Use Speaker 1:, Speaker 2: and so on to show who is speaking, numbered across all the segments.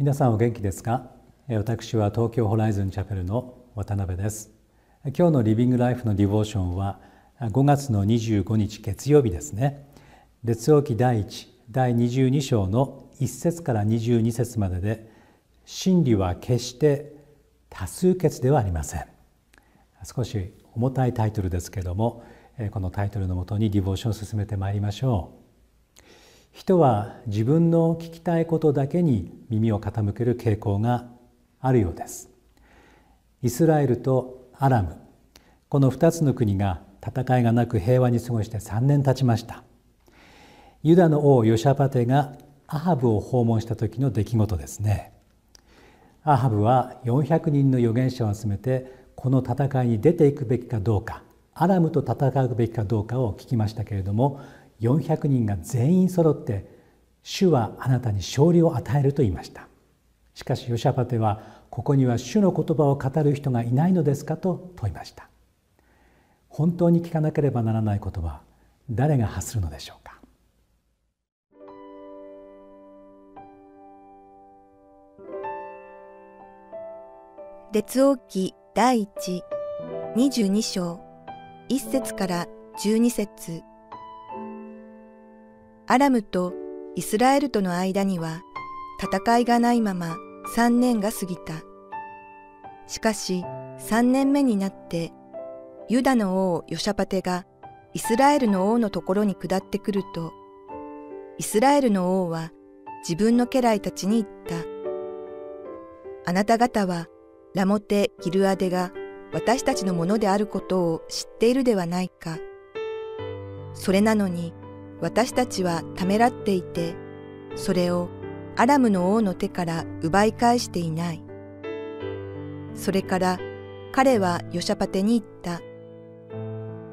Speaker 1: 皆さんお元気ですか？私は東京ホライズンチャペルの渡辺です。今日のリビングライフのディボーションは5月の25日月曜日ですね。列王記第1第22章の1節から22節までで真理は決して多数決ではありません。少し重たいタイトルですけれどもこのタイトルのもとにディボーションを進めてまいりましょう。人は自分の聞きたいことだけに耳を傾ける傾向があるようです。イスラエルとアラム。この2つの国が戦いがなく平和に過ごして3年経ちました。ユダの王ヨシャパテがアハブを訪問した時の出来事ですね。アハブは400人の預言者を集めてこの戦いに出ていくべきかどうかアラムと戦うべきかどうかを聞きましたけれども400人が全員揃って主はあなたに勝利を与えると言いました。しかしヨシャパテはここには主の言葉を語る人がいないのですかと問いました。本当に聞かなければならないことは誰が発するのでしょうか。
Speaker 2: 列王記第一22章1節から12節。アラムとイスラエルとの間には戦いがないまま3年が過ぎた。しかし3年目になってユダの王ヨシャパテがイスラエルの王のところに下ってくると、イスラエルの王は自分の家来たちに言った。あなた方はラモテ・ギルアデが私たちのものであることを知っているではないか。それなのに私たちはためらっていて、それをアラムの王の手から奪い返していない。それから彼はヨシャパテに言った。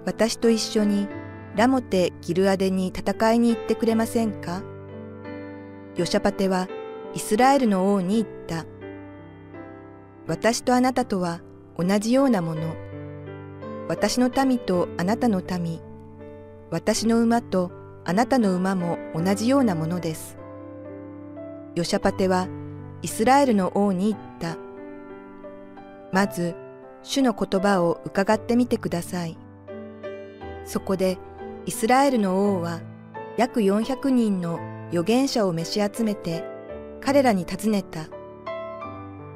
Speaker 2: 私と一緒にラモテ・ギルアデに戦いに行ってくれませんか？ヨシャパテはイスラエルの王に言った。私とあなたとは同じようなもの。私の民とあなたの民。私の馬とあなたの馬も同じようなものです。ヨシャパテはイスラエルの王に言った。まず、主の言葉を伺ってみてください。そこで、イスラエルの王は約400人の預言者を召し集めて彼らに尋ねた。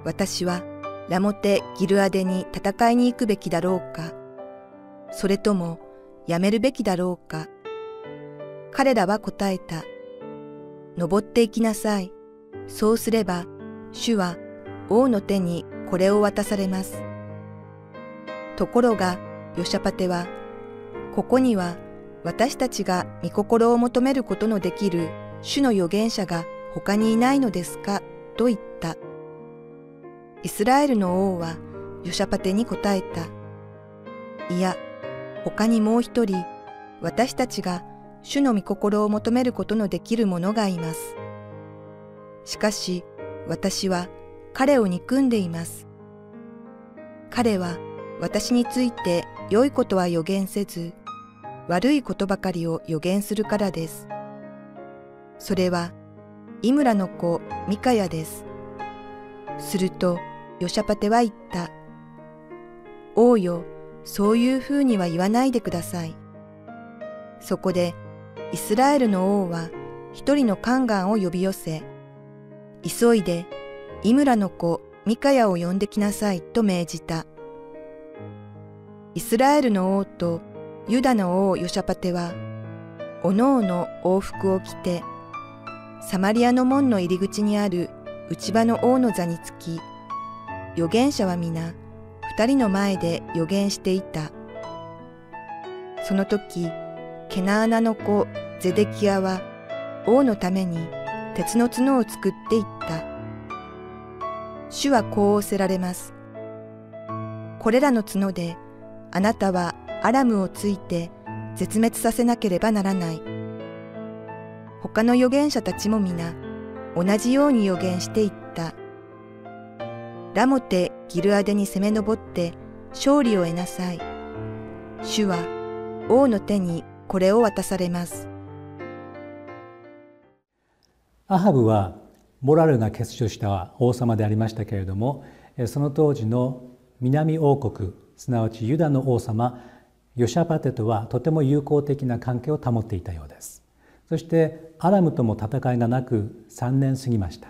Speaker 2: 私はラモテ・ギルアデに戦いに行くべきだろうかそれともやめるべきだろうか彼らは答えた。登っていきなさい。そうすれば、主は王の手にこれを渡されます。ところが、ヨシャパテは、ここには私たちが御心を求めることのできる主の預言者が他にいないのですか？と言った。イスラエルの王はヨシャパテに答えた。いや、他にもう一人、私たちが主の御心を求めることのできる者がいます。しかし、私は彼を憎んでいます。彼は私について良いことは予言せず、悪いことばかりを予言するからです。それは、イムラの子ミカヤです。すると、ヨシャパテは言った。王よ、そういうふうには言わないでください。そこでイスラエルの王は一人のカンガンを呼び寄せ、急いでイムラの子ミカヤを呼んできなさいと命じた。イスラエルの王とユダの王ヨシャパテは、おのおの王服を着て、サマリアの門の入り口にある内場の王の座につき、預言者は皆二人の前で預言していた。その時、ケナアナの子ゼデキヤは王のために鉄の角を作っていった。主はこう仰せられます。これらの角であなたはアラムをついて絶滅させなければならない。他の預言者たちも皆同じように予言していった。ラモテ・ギルアデに攻め上って勝利を得なさい。主は王の手にこれを渡されます。
Speaker 1: アハブはモラルが欠如した王様でありましたけれどもその当時の南王国すなわちユダの王様ヨシャパテとはとても友好的な関係を保っていたようです。そしてアラムとも戦いがなく3年過ぎました。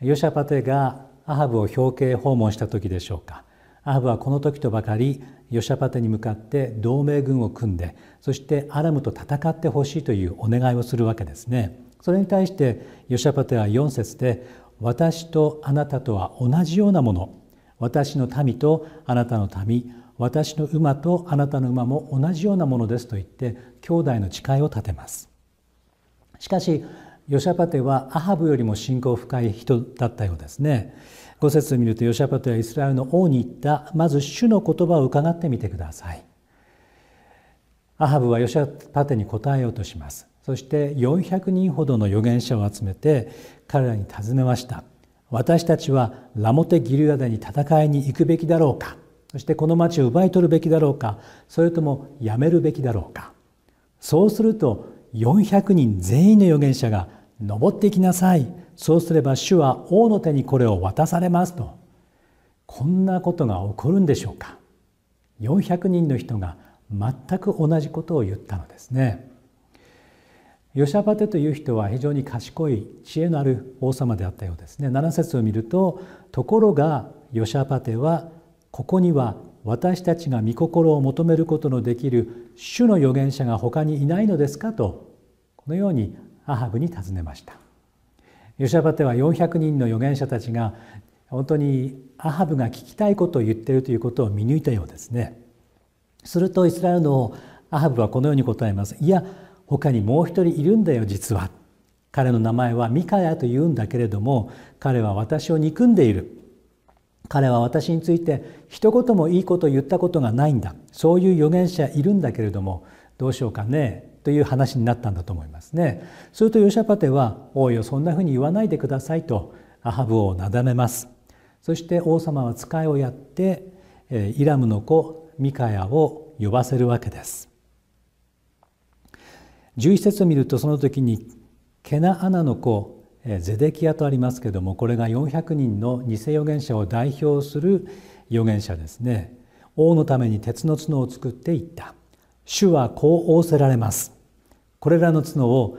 Speaker 1: ヨシャパテがアハブを表敬訪問した時でしょうか。アハブはこの時とばかりヨシャパテに向かって同盟軍を組んでそしてアラムと戦ってほしいというお願いをするわけですね。それに対してヨシャパテは4節で「私とあなたとは同じようなもの。私の民とあなたの民。私の馬とあなたの馬も同じようなものです」と言って兄弟の誓いを立てます。しかしヨシャパテはアハブよりも信仰深い人だったようですね。5節を見るとヨシャパテはイスラエルの王に言った。まず主の言葉を伺ってみてください。アハブはヨシャパテに答えようとします。そして400人ほどの預言者を集めて彼らに尋ねました。私たちはラモテ・ギルアダに戦いに行くべきだろうか。そしてこの町を奪い取るべきだろうか。それともやめるべきだろうか。そうすると400人全員の預言者が登ってきなさい。そうすれば主は王の手にこれを渡されますと。こんなことが起こるんでしょうか。400人の人が全く同じことを言ったのですね。ヨシャパテという人は非常に賢い知恵のある王様であったようですね。7節を見るとところがヨシャパテはここには私たちが御心を求めることのできる主の預言者が他にいないのですかとこのようにアハブに尋ねました。ヨシャバテは400人の預言者たちが本当にアハブが聞きたいことを言っているということを見抜いたようですね。するとイスラエルのアハブはこのように答えます。いや他にもう一人いるんだよ実は。彼の名前はミカヤというんだけれども彼は私を憎んでいる。彼は私について一言もいいことを言ったことがないんだそういう預言者いるんだけれどもどうしようかねという話になったんだと思いますね。するとヨシャパテは「おいよそんなふうに言わないでください」とアハブをなだめます。そして王様は使いをやってイラムの子ミカヤを呼ばせるわけです。11節を見るとその時にケナアナの子ゼデキヤとありますけれどもこれが400人の偽預言者を代表する預言者ですね。王のために鉄の角を作っていった。主はこう仰せられます。これらの角を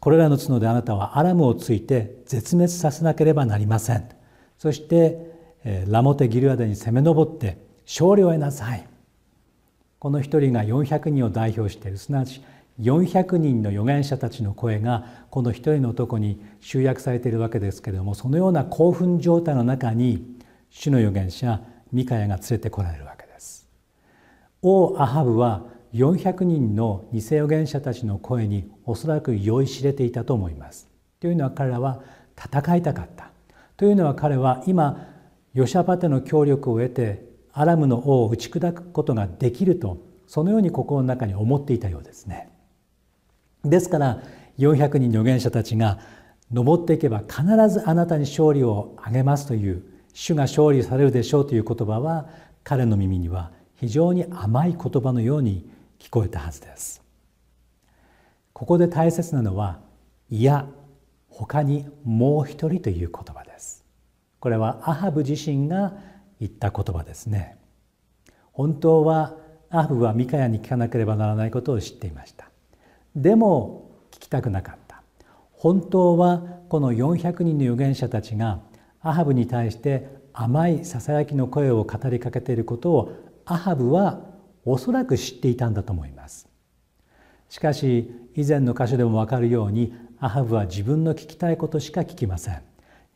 Speaker 1: これらの角であなたはアラムをついて絶滅させなければなりません。そしてラモテ・ギルアデに攻め上って勝利を得なさい。この一人が400人を代表しているすなわち400人の預言者たちの声がこの一人の男に集約されているわけですけれどもそのような興奮状態の中に主の預言者ミカヤが連れてこられるわけです。王アハブは400人の偽預言者たちの声におそらく酔いしれていたと思います。というのは彼らは戦いたかった。というのは彼は今ヨシャパテの協力を得てアラムの王を打ち砕くことができるとそのように心の中に思っていたようですね。ですから400人の預言者たちが登っていけば必ずあなたに勝利をあげますという主が勝利されるでしょうという言葉は彼の耳には非常に甘い言葉のように聞こえたはずです。ここで大切なのはいや他にもう一人という言葉です。これはアハブ自身が言った言葉ですね。本当はアハブはミカヤに聞かなければならないことを知っていました。でも聞きたくなかった。本当はこの400人の預言者たちがアハブに対して甘いささやきの声を語りかけていることをアハブはおそらく知っていたんだと思います。しかし以前の箇所でも分かるようにアハブは自分の聞きたいことしか聞きません。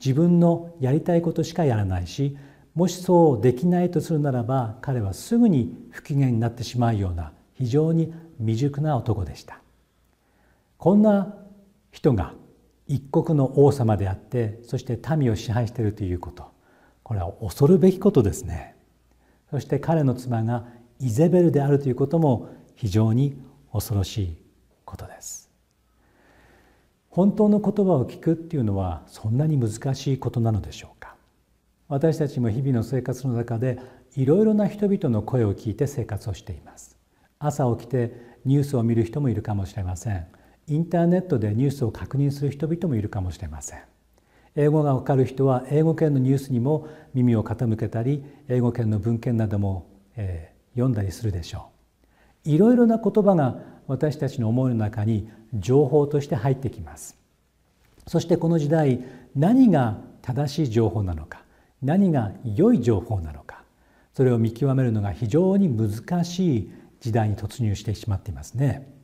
Speaker 1: 自分のやりたいことしかやらないしもしそうできないとするならば彼はすぐに不機嫌になってしまうような非常に未熟な男でした。こんな人が一国の王様であってそして民を支配しているということ。これは恐るべきことですね。そして彼の妻がイゼベルであるということも非常に恐ろしいことです。本当の言葉を聞くっていうのはそんなに難しいことなのでしょうか。私たちも日々の生活の中でいろいろな人々の声を聞いて生活をしています。朝起きてニュースを見る人もいるかもしれません。インターネットでニュースを確認する人々もいるかもしれません。英語がわかる人は英語圏のニュースにも耳を傾けたり英語圏の文献なども、えー、読んだりするでしょう。いろいろな言葉が私たちの思いの中に情報として入ってきます。そしてこの時代何が正しい情報なのか何が良い情報なのかそれを見極めるのが非常に難しい時代に突入してしまっていますね。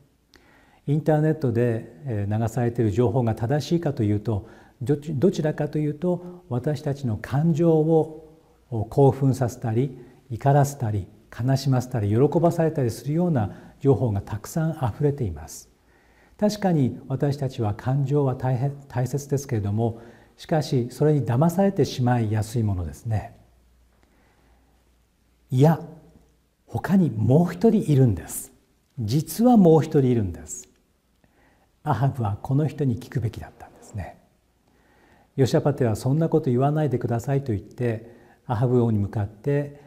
Speaker 1: インターネットで流されている情報が正しいかというとどちらかというと私たちの感情を興奮させたり怒らせたり悲しませたり喜ばされたりするような情報がたくさんあふれています。確かに私たちは感情は大変大切ですけれどもしかしそれに騙されてしまいやすいものですね。いや他にもう一人いるんです。実はもう一人いるんです。アハブはこの人に聞くべきだったんですね。ヨシャパテはそんなこと言わないでくださいと言ってアハブ王に向かって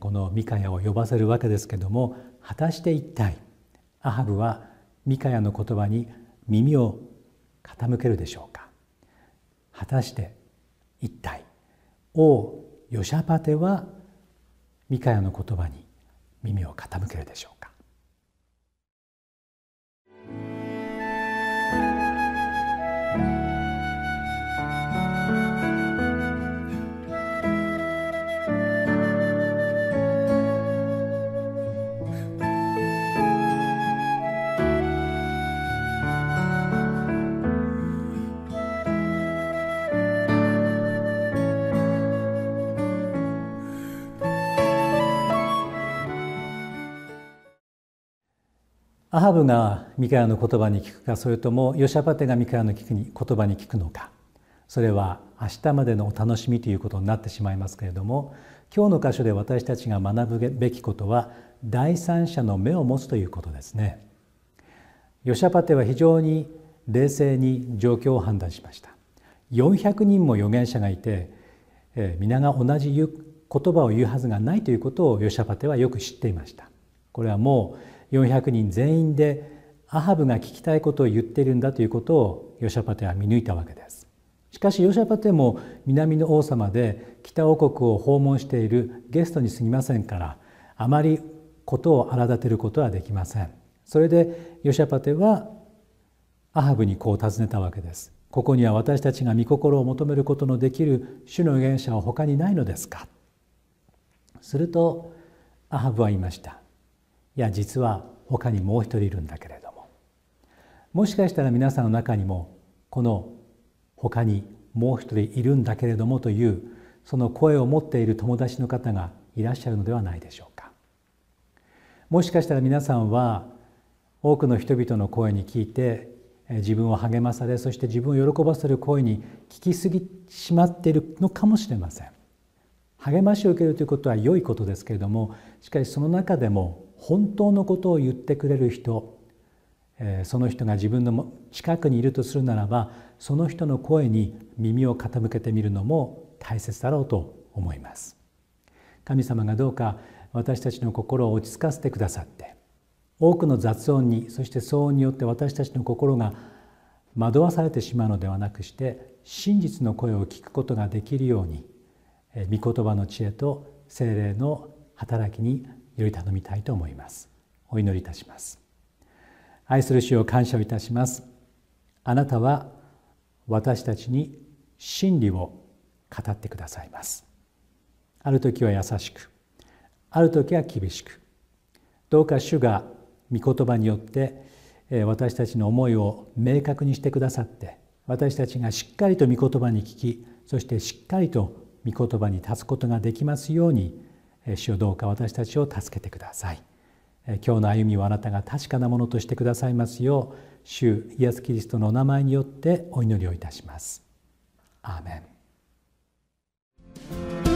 Speaker 1: このミカヤを呼ばせるわけですけども果たして一体アハブはミカヤの言葉に耳を傾けるでしょうか。果たして一体王ヨシャパテはミカヤの言葉に耳を傾けるでしょうか。アハブがミカヤの言葉に聞くかそれともヨシャパテがミカヤの言葉に聞くのかそれは明日までのお楽しみということになってしまいますけれども今日の箇所で私たちが学ぶべきことは第三者の目を持つということですね。ヨシャパテは非常に冷静に状況を判断しました。400人も預言者がいて、えー、皆が同じ言葉を言うはずがないということをヨシャパテはよく知っていました。これはもう400人全員でアハブが聞きたいことを言っているんだということをヨシャパテは見抜いたわけです。しかしヨシャパテも南の王様で北王国を訪問しているゲストに過ぎませんからあまりことを荒立てることはできません。それでヨシャパテはアハブにこう尋ねたわけです。ここには私たちが御心を求めることのできる主の預言者は他にないのですか？するとアハブは言いましたいや実は他にもう一人いるんだけれども。もしかしたら皆さんの中にもこの他にもう一人いるんだけれどもというその声を持っている友達の方がいらっしゃるのではないでしょうか。もしかしたら皆さんは多くの人々の声に聞いて自分を励まされそして自分を喜ばせる声に聞きすぎしまっているのかもしれません。励ましを受けるということは良いことですけれどもしかしその中でも本当のことを言ってくれる人その人が自分の近くにいるとするならばその人の声に耳を傾けてみるのも大切だろうと思います。神様がどうか私たちの心を落ち着かせてくださって多くの雑音にそして騒音によって私たちの心が惑わされてしまうのではなくして真実の声を聞くことができるように御言葉の知恵と精霊の働きにより頼みたいと思います。お祈りいたします。愛する主を感謝をいたします。あなたは私たちに真理を語ってくださいます。ある時は優しくある時は厳しくどうか主が御言葉によって私たちの思いを明確にしてくださって私たちがしっかりと御言葉に聞きそしてしっかりと御言葉に立つことができますように主よどうか私たちを助けてください今日の歩みをあなたが確かなものとしてくださいますよう主イエス・キリストのお名前によってお祈りをいたします。アーメン